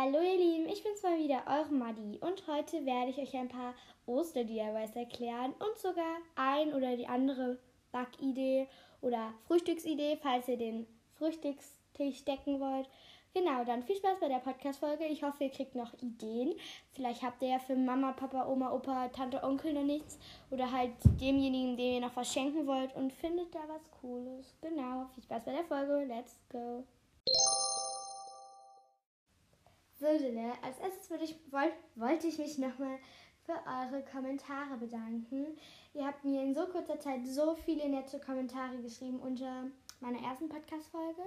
Hallo ihr Lieben, ich bin's mal wieder, eure Madi und heute werde ich euch ein paar Oster-DIYs erklären und sogar ein oder die andere Backidee oder Frühstücksidee, falls ihr den Frühstückstisch decken wollt. Genau, dann viel Spaß bei der Podcast-Folge. Ich hoffe, ihr kriegt noch Ideen. Vielleicht habt ihr ja für Mama, Papa, Oma, Opa, Tante, Onkel noch nichts. Oder halt demjenigen, dem ihr noch was schenken wollt und findet da was Cooles. Genau, viel Spaß bei der Folge. Let's go. So, Dille, als erstes würde ich, wollt, wollte ich mich nochmal für eure Kommentare bedanken. Ihr habt mir in so kurzer Zeit so viele nette Kommentare geschrieben unter meiner ersten Podcast-Folge.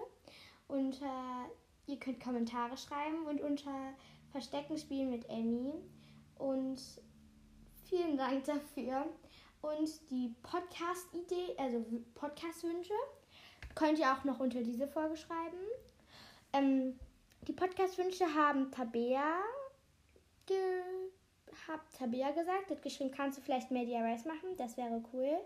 Und äh, ihr könnt Kommentare schreiben und unter Verstecken spielen mit Emmy. Und vielen Dank dafür. Und die Podcast-Idee, also Podcast-Wünsche, könnt ihr auch noch unter diese Folge schreiben. Ähm, die Podcast-Wünsche haben Tabea gehabt, Tabea gesagt, hat geschrieben, kannst du vielleicht Media Race machen? Das wäre cool.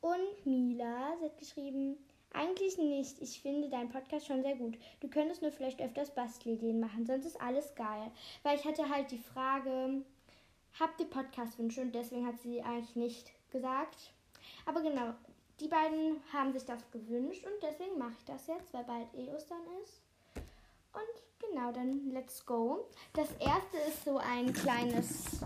Und Mila, sie hat geschrieben, eigentlich nicht. Ich finde deinen Podcast schon sehr gut. Du könntest nur vielleicht öfters Bastelideen machen, sonst ist alles geil. Weil ich hatte halt die Frage, habt ihr Podcast-Wünsche? Und deswegen hat sie eigentlich nicht gesagt. Aber genau, die beiden haben sich das gewünscht und deswegen mache ich das jetzt, weil bald eh Ostern ist. Und genau, dann let's go. Das erste ist so ein kleines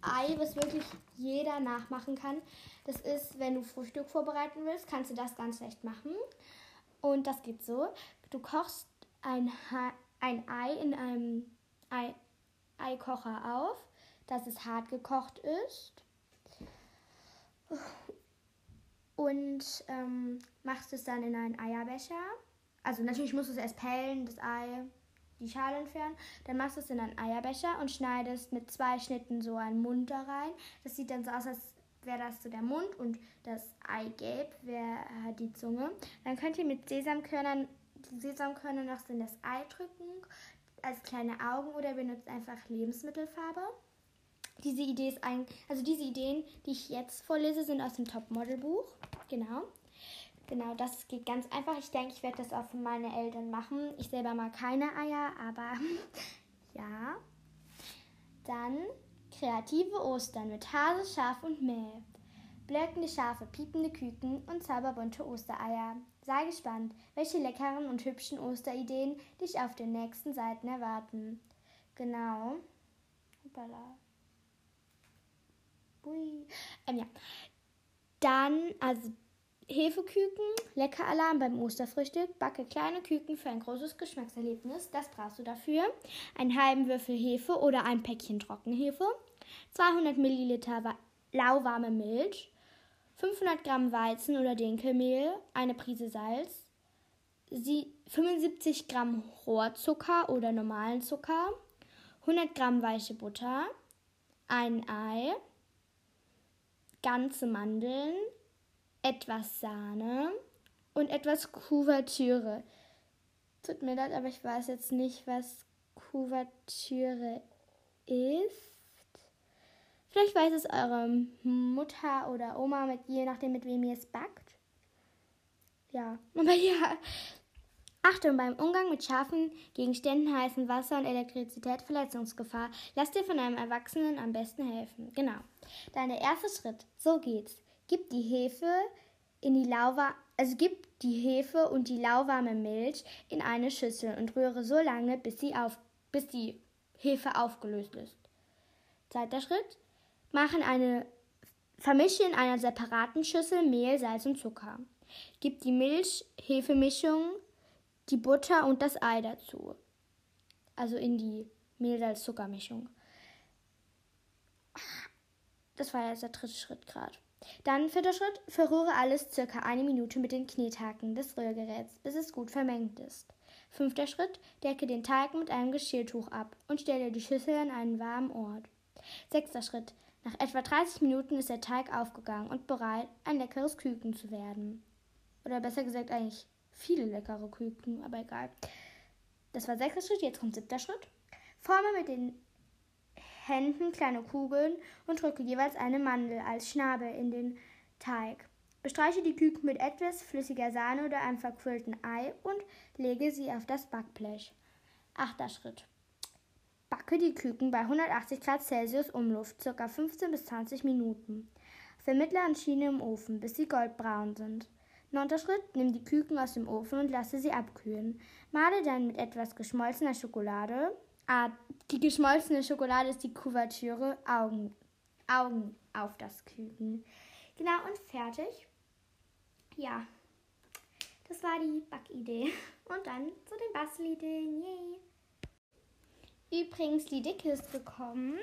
Ei, was wirklich jeder nachmachen kann. Das ist, wenn du Frühstück vorbereiten willst, kannst du das ganz leicht machen. Und das geht so. Du kochst ein, ein Ei in einem Ei Eikocher auf, dass es hart gekocht ist. Und ähm, machst es dann in einen Eierbecher also natürlich musst du es erst pellen, das Ei, die Schale entfernen. Dann machst du es in einen Eierbecher und schneidest mit zwei Schnitten so einen Mund da rein. Das sieht dann so aus, als wäre das so der Mund und das Eigelb wäre halt die Zunge. Dann könnt ihr mit Sesamkörnern, die Sesamkörner noch so in das Ei drücken, als kleine Augen oder benutzt einfach Lebensmittelfarbe. Diese Idee ist ein, also diese Ideen, die ich jetzt vorlese, sind aus dem Top-Model-Buch. Genau. Genau, das geht ganz einfach. Ich denke, ich werde das auch für meine Eltern machen. Ich selber mag keine Eier, aber ja. Dann kreative Ostern mit Hase, Schaf und Mehl. Blöckende Schafe, piepende Küken und zauberbunte Ostereier. Sei gespannt, welche leckeren und hübschen Osterideen dich auf den nächsten Seiten erwarten. Genau. Hoppala. Ui. Ähm, ja. Dann, also Hefeküken, lecker Alarm beim Osterfrühstück, backe kleine Küken für ein großes Geschmackserlebnis. Das brauchst du dafür. Einen halben Würfel Hefe oder ein Päckchen Trockenhefe, 200 Milliliter lauwarme Milch, 500 Gramm Weizen- oder Dinkelmehl, eine Prise Salz, 75 Gramm Rohrzucker oder normalen Zucker, 100 Gramm weiche Butter, ein Ei, ganze Mandeln, etwas Sahne und etwas Kuvertüre. Tut mir leid, aber ich weiß jetzt nicht, was Kuvertüre ist. Vielleicht weiß es eure Mutter oder Oma, mit, je nachdem, mit wem ihr es backt. Ja, aber ja. Achtung beim Umgang mit scharfen Gegenständen, heißem Wasser und Elektrizität, Verletzungsgefahr. Lass dir von einem Erwachsenen am besten helfen. Genau. Dein erster Schritt. So geht's. Gib die Hefe in die lauwarme, also gib die Hefe und die lauwarme Milch in eine Schüssel und rühre so lange, bis, sie auf, bis die Hefe aufgelöst ist. Zweiter Schritt. Machen eine, vermische in einer separaten Schüssel Mehl, Salz und Zucker. Gib die Milch-Hefe-Mischung, die Butter und das Ei dazu. Also in die Mehl-Salz-Zucker-Mischung. Das war jetzt der dritte Schritt gerade. Dann vierter Schritt, verrühre alles circa eine Minute mit den Knethaken des Rührgeräts, bis es gut vermengt ist. Fünfter Schritt, decke den Teig mit einem Geschirrtuch ab und stelle die Schüssel an einen warmen Ort. Sechster Schritt, nach etwa 30 Minuten ist der Teig aufgegangen und bereit, ein leckeres Küken zu werden. Oder besser gesagt eigentlich viele leckere Küken, aber egal. Das war sechster Schritt, jetzt kommt siebter Schritt. Forme mit den Händen kleine Kugeln und drücke jeweils eine Mandel als Schnabel in den Teig. Bestreiche die Küken mit etwas flüssiger Sahne oder einem verquirlten Ei und lege sie auf das Backblech. Achter Schritt. Backe die Küken bei 180 Grad Celsius Umluft, ca. 15 bis 20 Minuten. Auf der mittleren Schiene im Ofen, bis sie goldbraun sind. Neunter Schritt, nimm die Küken aus dem Ofen und lasse sie abkühlen. Male dann mit etwas geschmolzener Schokolade. Ah, die geschmolzene Schokolade ist die Kuvertüre. Augen, Augen auf das Küken. Genau, und fertig. Ja, das war die Backidee. Und dann zu den Bastelideen. Yay! Übrigens, die Dicke ist gekommen.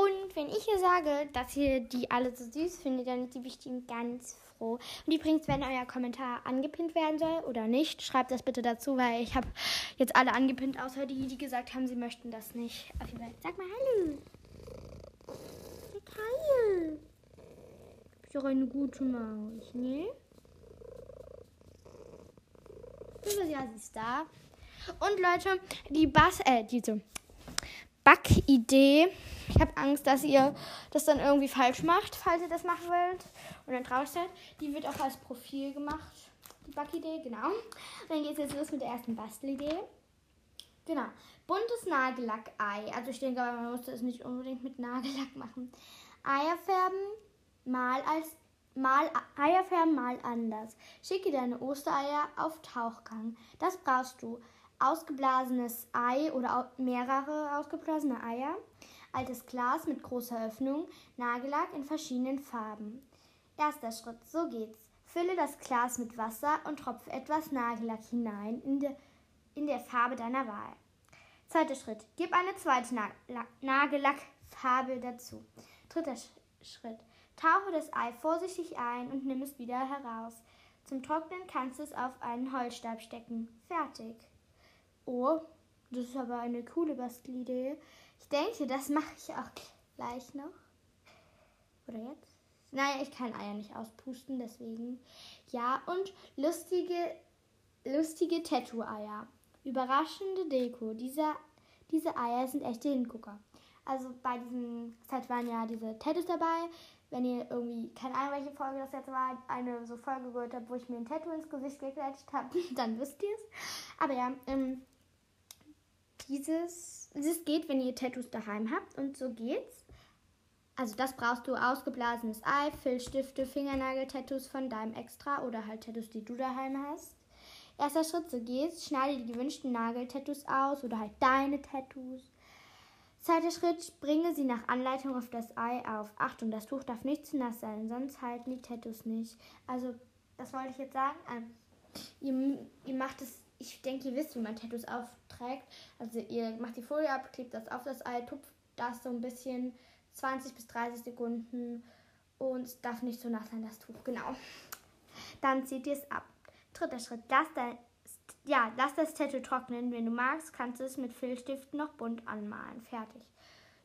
Und wenn ich hier sage, dass ihr die alle so süß findet, dann ist die bestimmt ganz froh. Und übrigens, wenn euer Kommentar angepinnt werden soll oder nicht, schreibt das bitte dazu, weil ich habe jetzt alle angepinnt, außer die, die gesagt haben, sie möchten das nicht. Auf jeden Fall, sag mal Hallo. Sag Hallo. Du bist doch eine gute Maus, ne? Ja, sie ist da. Und Leute, die Bass, äh, diese Backidee. Ich habe Angst, dass ihr das dann irgendwie falsch macht, falls ihr das machen wollt. Und dann traurig seid. Die wird auch als Profil gemacht. Die Backidee, genau. Und dann geht es jetzt los mit der ersten Bastelidee. Genau. Buntes Nagellack-Ei. Also ich denke, man muss das nicht unbedingt mit Nagellack machen. Eier färben, mal als mal Eier färben, mal anders. Schicke deine Ostereier auf Tauchgang. Das brauchst du ausgeblasenes Ei oder mehrere ausgeblasene Eier, altes Glas mit großer Öffnung, Nagellack in verschiedenen Farben. Erster Schritt, so geht's. Fülle das Glas mit Wasser und tropfe etwas Nagellack hinein in, de, in der Farbe deiner Wahl. Zweiter Schritt, gib eine zweite Nagellackfarbe dazu. Dritter Schritt, tauche das Ei vorsichtig ein und nimm es wieder heraus. Zum Trocknen kannst du es auf einen Holzstab stecken. Fertig. Oh, das ist aber eine coole Bastelidee. Ich denke, das mache ich auch gleich noch. Oder jetzt? Naja, ich kann Eier nicht auspusten, deswegen. Ja, und lustige, lustige Tattoo-Eier. Überraschende Deko. Diese, diese Eier sind echte Hingucker. Also bei diesem Set waren ja diese Tattoos dabei. Wenn ihr irgendwie, keine Ahnung, welche Folge das jetzt war, eine so Folge gehört habt, wo ich mir ein Tattoo ins Gesicht geklettert habe, dann wisst ihr es. Aber ja, ähm, dieses, dieses geht, wenn ihr Tattoos daheim habt und so geht's. Also das brauchst du ausgeblasenes Ei, Filzstifte, Fingernagel-Tattoos von deinem Extra oder halt Tattoos, die du daheim hast. Erster Schritt, so geht's. Schneide die gewünschten Nageltattoos aus oder halt deine Tattoos. Zweiter Schritt, bringe sie nach Anleitung auf das Ei auf. Achtung, das Tuch darf nicht zu nass sein, sonst halten die Tattoos nicht. Also, das wollte ich jetzt sagen. Ähm, ihr, ihr macht es ich denke, ihr wisst, wie man Tattoos aufträgt. Also ihr macht die Folie ab, klebt das auf das Ei, tupft das so ein bisschen 20 bis 30 Sekunden und es darf nicht so nass sein, das Tuch. Genau. Dann zieht ihr es ab. Dritter Schritt, lass, dein, ja, lass das Tattoo trocknen. Wenn du magst, kannst du es mit Filzstiften noch bunt anmalen. Fertig.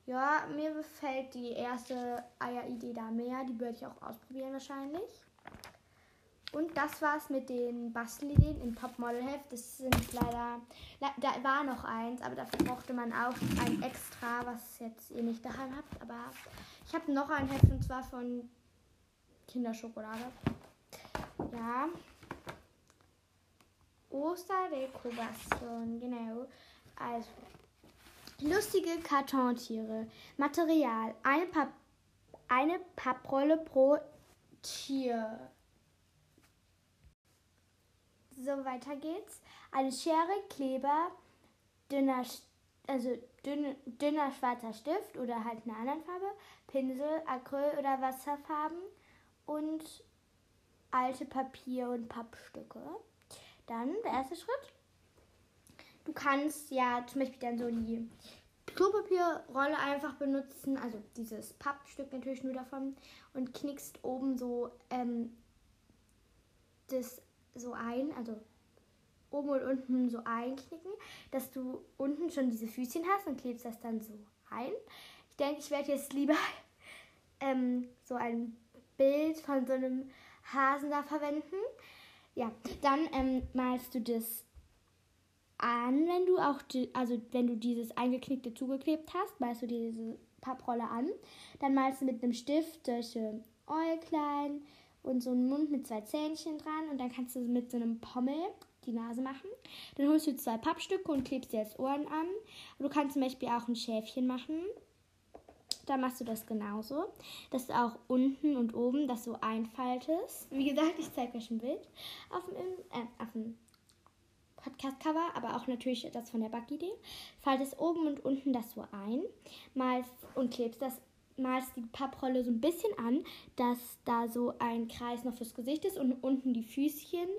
Ja, mir gefällt die erste Eier-Idee da mehr. Die würde ich auch ausprobieren wahrscheinlich. Und das war's mit den Bastelideen im Topmodel-Heft. Das sind leider, da war noch eins, aber dafür brauchte man auch ein extra, was jetzt ihr nicht daheim habt. Aber ich habe noch ein Heft und zwar von Kinderschokolade. Ja. Osterdeko basteln, genau. Also, lustige Kartontiere. Material. Eine, Pap eine Papprolle pro Tier. So, weiter geht's. Eine Schere, Kleber, dünner, also dünn, dünner schwarzer Stift oder halt eine andere Farbe, Pinsel, Acryl oder Wasserfarben und alte Papier- und Pappstücke. Dann der erste Schritt. Du kannst ja zum Beispiel dann so die Klopapierrolle einfach benutzen, also dieses Pappstück natürlich nur davon und knickst oben so ähm, das so ein, also oben und unten so einknicken, dass du unten schon diese Füßchen hast und klebst das dann so ein. Ich denke, ich werde jetzt lieber ähm, so ein Bild von so einem Hasen da verwenden. Ja, dann ähm, malst du das an, wenn du auch, die, also wenn du dieses eingeknickte zugeklebt hast, malst du diese Papprolle an. Dann malst du mit einem Stift solche Äuglein, und so einen Mund mit zwei Zähnchen dran und dann kannst du mit so einem Pommel die Nase machen. Dann holst du zwei Pappstücke und klebst dir als Ohren an. Du kannst zum Beispiel auch ein Schäfchen machen. Da machst du das genauso, dass du auch unten und oben das so einfaltest. Wie gesagt, ich zeige euch ein Bild auf dem, äh, auf dem Podcast-Cover, aber auch natürlich das von der Backidee. Faltest oben und unten das so ein, malst und klebst das malst die Papprolle so ein bisschen an, dass da so ein Kreis noch fürs Gesicht ist und unten die Füßchen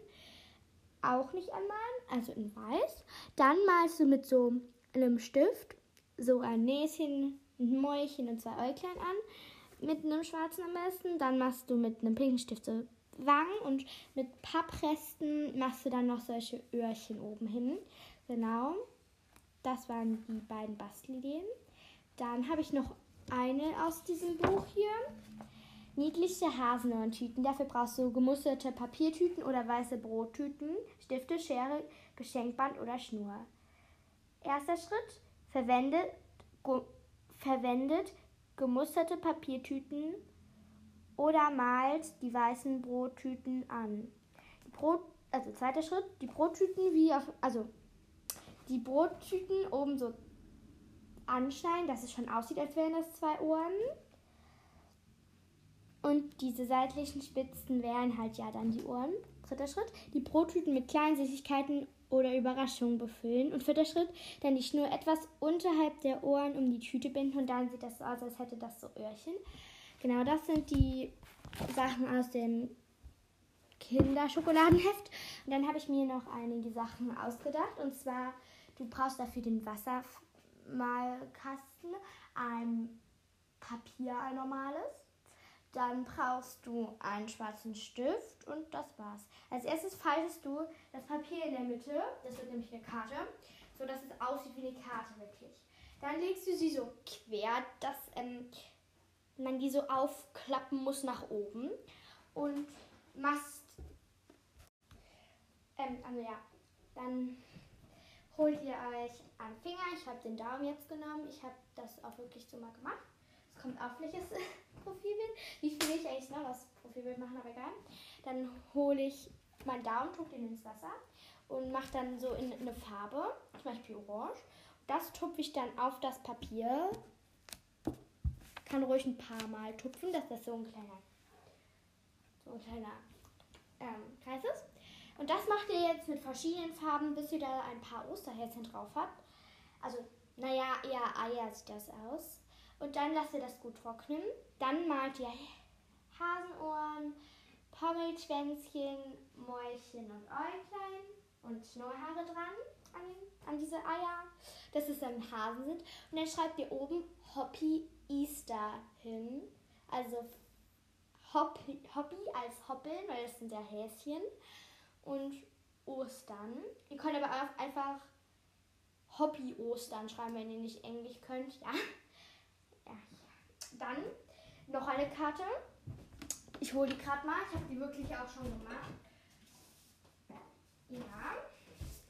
auch nicht anmalen, also in weiß. Dann malst du mit so einem Stift so ein Näschen, ein Mäulchen und zwei Äuglein an, mit einem schwarzen am besten. Dann machst du mit einem pinken Stift so Wangen und mit Pappresten machst du dann noch solche Öhrchen oben hin. Genau, das waren die beiden Bastelideen. Dann habe ich noch eine aus diesem Buch hier. Niedliche Hasenhorntüten. Dafür brauchst du gemusterte Papiertüten oder weiße Brottüten, Stifte, Schere, Geschenkband oder Schnur. Erster Schritt: verwendet, ge, verwendet gemusterte Papiertüten oder malt die weißen Brottüten an. Brot, also zweiter Schritt: die Brottüten wie auf, also die Brottüten oben so anschneiden, dass es schon aussieht, als wären das zwei Ohren. Und diese seitlichen Spitzen wären halt ja dann die Ohren. Dritter Schritt, die Brottüten mit kleinen Süßigkeiten oder Überraschungen befüllen. Und vierter Schritt, dann die Schnur etwas unterhalb der Ohren um die Tüte binden und dann sieht das so aus, als hätte das so Öhrchen. Genau, das sind die Sachen aus dem Kinderschokoladenheft. Und dann habe ich mir noch einige Sachen ausgedacht. Und zwar, du brauchst dafür den Wassermalkasten, ein Papier, ein normales dann brauchst du einen schwarzen Stift und das war's. Als erstes faltest du das Papier in der Mitte, das wird nämlich eine Karte, so dass es aussieht wie eine Karte wirklich. Dann legst du sie so quer, dass ähm, man die so aufklappen muss nach oben und machst, ähm, also ja, dann holt ihr euch einen Finger. Ich habe den Daumen jetzt genommen. Ich habe das auch wirklich so mal gemacht. Es kommt auf welches Profilbild. Wie viel ich eigentlich noch das Profilbild machen, aber egal. Dann hole ich meinen Daumen, tupfe den ins Wasser und mache dann so in eine Farbe, zum Beispiel orange. Das tupfe ich dann auf das Papier. Kann ruhig ein paar Mal tupfen, dass das so ein kleiner, so ein kleiner ähm, Kreis ist. Und das macht ihr jetzt mit verschiedenen Farben, bis ihr da ein paar Osterhäschen drauf habt. Also, naja, eher Eier sieht das aus. Und dann lasst ihr das gut trocknen. Dann malt ihr Hasenohren, Pommelschwänzchen, Mäulchen und Äuglein und Schnurrhaare dran an, an diese Eier, dass es dann Hasen sind. Und dann schreibt ihr oben Hoppy Easter hin. Also Hobby als Hoppeln, weil das sind ja Häschen. Und Ostern. Ihr könnt aber auch einfach Hobby Ostern schreiben, wenn ihr nicht Englisch könnt. Ja. ja. Dann noch eine Karte. Ich hole die gerade mal. Ich habe die wirklich auch schon gemacht. Ja.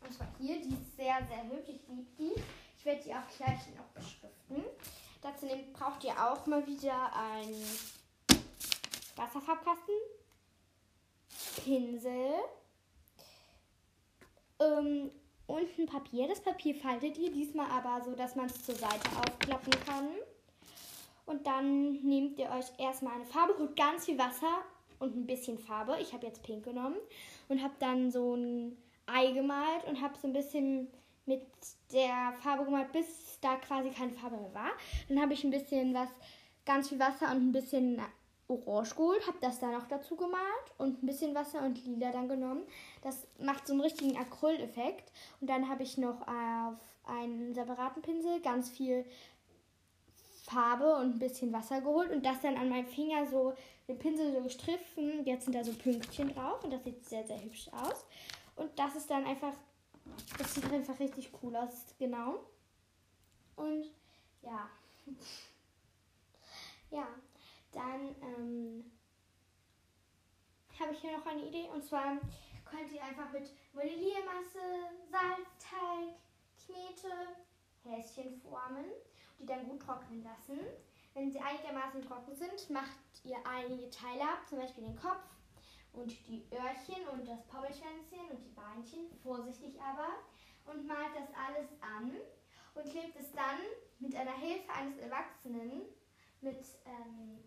Und zwar hier. Die ist sehr, sehr hübsch. Ich liebe die. Ich werde die auch gleich noch beschriften. Dazu braucht ihr auch mal wieder einen Wasserfarbkasten, Pinsel ähm, und ein Papier. Das Papier faltet ihr diesmal aber so, dass man es zur Seite aufklappen kann. Und dann nehmt ihr euch erstmal eine Farbe, holt ganz viel Wasser und ein bisschen Farbe. Ich habe jetzt pink genommen und habe dann so ein Ei gemalt und habe so ein bisschen mit der Farbe gemalt, bis da quasi keine Farbe mehr war. Dann habe ich ein bisschen was, ganz viel Wasser und ein bisschen Orange geholt, habe das da noch dazu gemalt und ein bisschen Wasser und Lila dann genommen. Das macht so einen richtigen Acryleffekt. Und dann habe ich noch auf einen separaten Pinsel ganz viel Farbe und ein bisschen Wasser geholt und das dann an meinem Finger so den Pinsel so gestriffen. Jetzt sind da so Pünktchen drauf und das sieht sehr, sehr hübsch aus. Und das ist dann einfach, das sieht einfach richtig cool aus, genau. Und ja. ja, dann ähm, habe ich hier noch eine Idee und zwar könnt ihr einfach mit Vanillemasse, Salzteig, Knete, Häschen formen die dann gut trocknen lassen. Wenn sie einigermaßen trocken sind, macht ihr einige Teile ab, zum Beispiel den Kopf und die Öhrchen und das Poppelschwänzchen und die Beinchen, vorsichtig aber, und malt das alles an und klebt es dann mit einer Hilfe eines Erwachsenen mit ähm,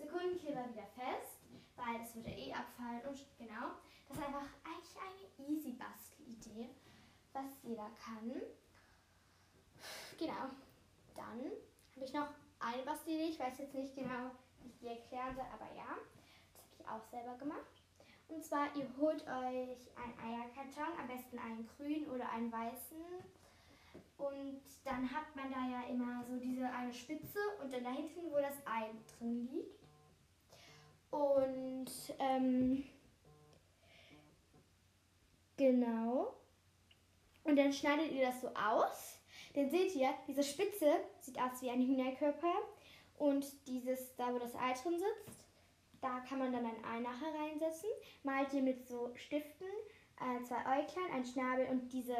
Sekundenkleber wieder fest, weil das würde eh abfallen und genau. Das ist einfach eigentlich eine easy Bastelidee, was jeder kann. Genau. Dann habe ich noch eine Bastelidee. Ich weiß jetzt nicht genau, wie ich die erklären soll, aber ja, das habe ich auch selber gemacht. Und zwar, ihr holt euch einen Eierkarton, am besten einen grünen oder einen weißen. Und dann hat man da ja immer so diese eine Spitze und dann da hinten, wo das Ei drin liegt. Und ähm, genau. Und dann schneidet ihr das so aus. Dann seht ihr, diese Spitze sieht aus wie ein Hühnerkörper. Und dieses, da wo das Ei drin sitzt, da kann man dann ein Ei nachher reinsetzen. Malt ihr mit so Stiften äh, zwei Äuglein, ein Schnabel und diese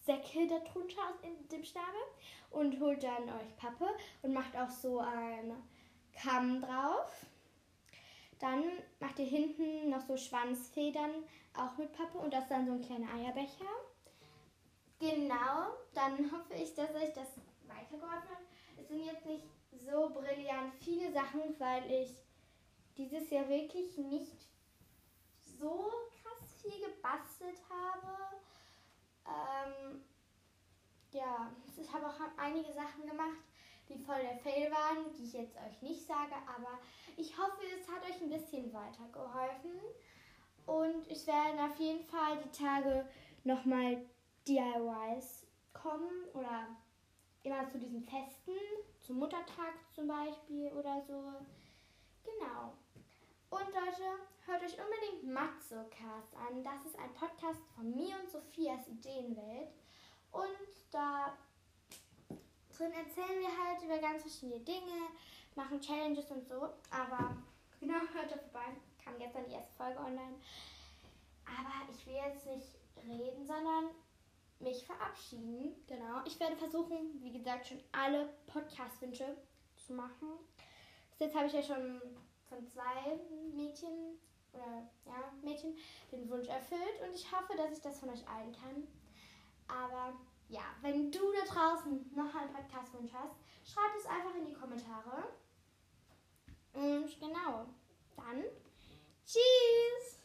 Säcke darunter in dem Schnabel. Und holt dann euch Pappe und macht auch so ein Kamm drauf. Dann macht ihr hinten noch so Schwanzfedern, auch mit Pappe und das ist dann so ein kleiner Eierbecher. Genau, dann hoffe ich, dass euch das weitergeholfen hat. Es sind jetzt nicht so brillant viele Sachen, weil ich dieses Jahr wirklich nicht so krass viel gebastelt habe. Ähm, ja, ich habe auch einige Sachen gemacht, die voll der Fail waren, die ich jetzt euch nicht sage, aber ich hoffe, es hat euch ein bisschen weitergeholfen. Und es werden auf jeden Fall die Tage nochmal DIYs kommen oder immer zu diesen Festen, zum Muttertag zum Beispiel oder so. Genau. Und Leute, hört euch unbedingt Matzocast an. Das ist ein Podcast von mir und Sophias Ideenwelt. Und da drin erzählen wir halt über ganz verschiedene Dinge, machen Challenges und so. Aber genau, da vorbei. Kam gestern die erste Folge online. Aber ich will jetzt nicht reden, sondern mich verabschieden. Genau. Ich werde versuchen, wie gesagt, schon alle Podcast-Wünsche zu machen. Bis jetzt habe ich ja schon von zwei Mädchen oder ja, Mädchen den Wunsch erfüllt und ich hoffe, dass ich das von euch allen kann. Aber ja, wenn du da draußen noch einen Podcast-Wunsch hast, schreib es einfach in die Kommentare. Und genau, dann tschüss!